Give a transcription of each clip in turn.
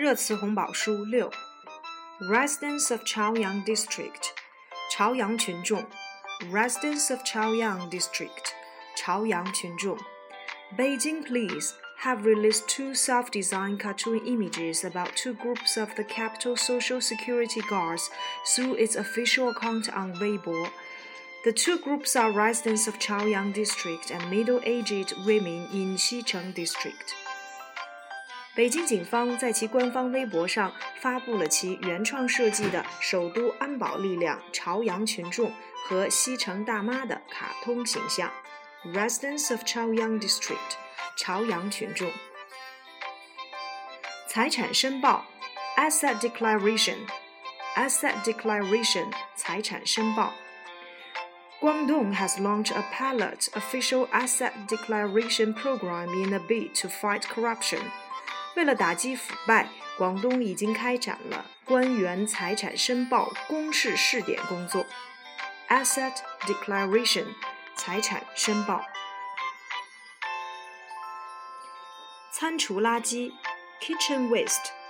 热词红宝书六，Residents of Chaoyang District，朝阳群众，Residents of Chaoyang District，朝阳群众，Beijing Police have released two self-designed cartoon images about two groups of the capital social security guards through its official account on Weibo. The two groups are residents of Chaoyang District and middle-aged women in Xicheng District. 北京警方在其官方微博上发布了其原创设计的首都安保力量朝阳群众和西城大妈的卡通形象。Residents of Chaoyang District，朝阳群众。财产申报，Asset Declaration，Asset Declaration，财产申报。Guangdong has launched a pilot official asset declaration program in a bid to fight corruption. 为了打击腐败，广东已经开展了官员财产申报公示试点工作。Asset declaration，财产申报。餐厨垃圾，kitchen waste。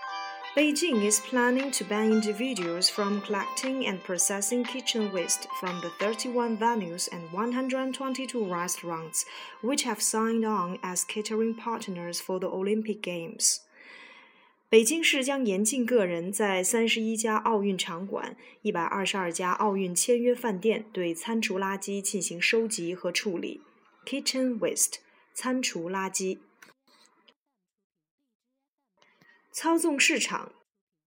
Beijing is planning to ban individuals from collecting and processing kitchen waste from the 31 venues and 122 restaurants which have signed on as catering partners for the Olympic Games. 北京市将严禁个人在三十一家奥运场馆、一百二十二家奥运签约饭店对餐厨垃圾进行收集和处理。Kitchen waste，餐厨垃圾。 操纵市场，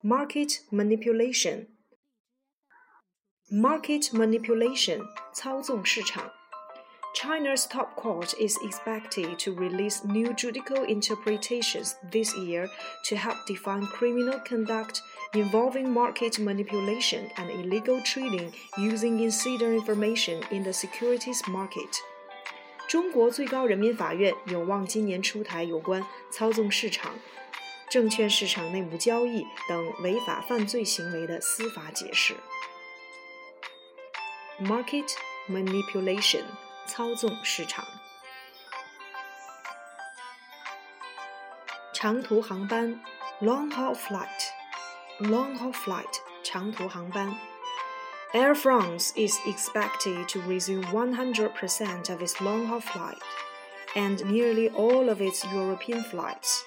market manipulation。market manipulation，操纵市场。China's top court is expected to release new judicial interpretations this year to help define criminal conduct involving market manipulation and illegal trading using insider information in the securities market. 中国最高人民法院有望今年出台有关操纵市场 证券市场内幕交易等违法犯罪行为的司法解释。Market manipulation，操纵市场。长途航班，long haul flight，long haul flight，长途航班。Air France is expected to resume 100% of its long haul flight and nearly all of its European flights.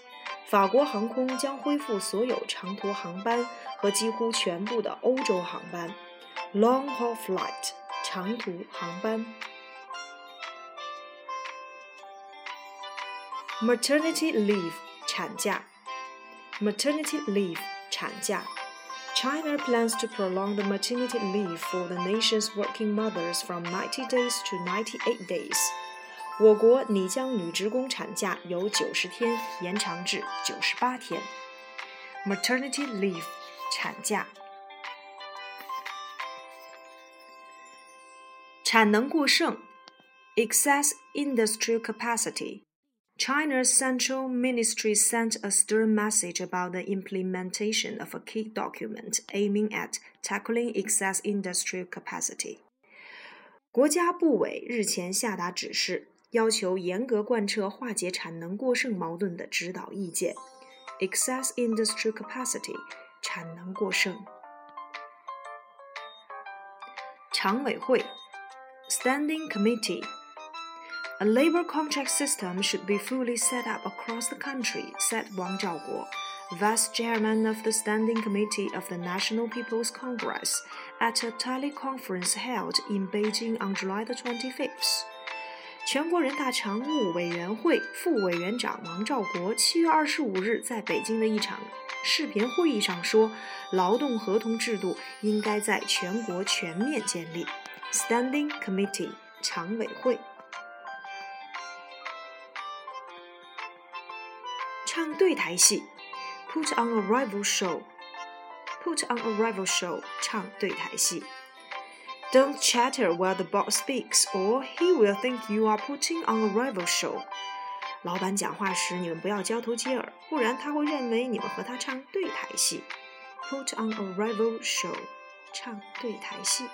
法国航空将恢复所有长途航班和几乎全部的欧洲航班。Long haul flight，长途航班。Maternity leave，产假。Maternity leave，产假。China plans to prolong the maternity leave for the nation's working mothers from 90 days to 98 days. 我国拟将女职工产假由九十天延长至九十八天。Maternity leave，产假。产能过剩，excess industrial capacity。China's Central Ministry sent a stern message about the implementation of a key document aiming at tackling excess industrial capacity. 国家部委日前下达指示， 要求严格贯彻化解产能过剩矛盾的指导意见。Excess industry capacity，产能过剩。常委会，Standing Committee。A labor contract system should be fully set up across the country, said Wang Zhaoguo, vice chairman of the Standing Committee of the National People's Congress, at a teleconference held in Beijing on July the 25th. 全国人大常务委员会副委员长王兆国七月二十五日在北京的一场视频会议上说，劳动合同制度应该在全国全面建立。Standing Committee 常委会唱对台戏，Put on a rival show，Put on a rival show 唱对台戏。Don't chatter while the boss speaks, or he will think you are putting on a rival show. 老板讲话时，你们不要交头接耳，不然他会认为你们和他唱对台戏。Put on a rival show，唱对台戏。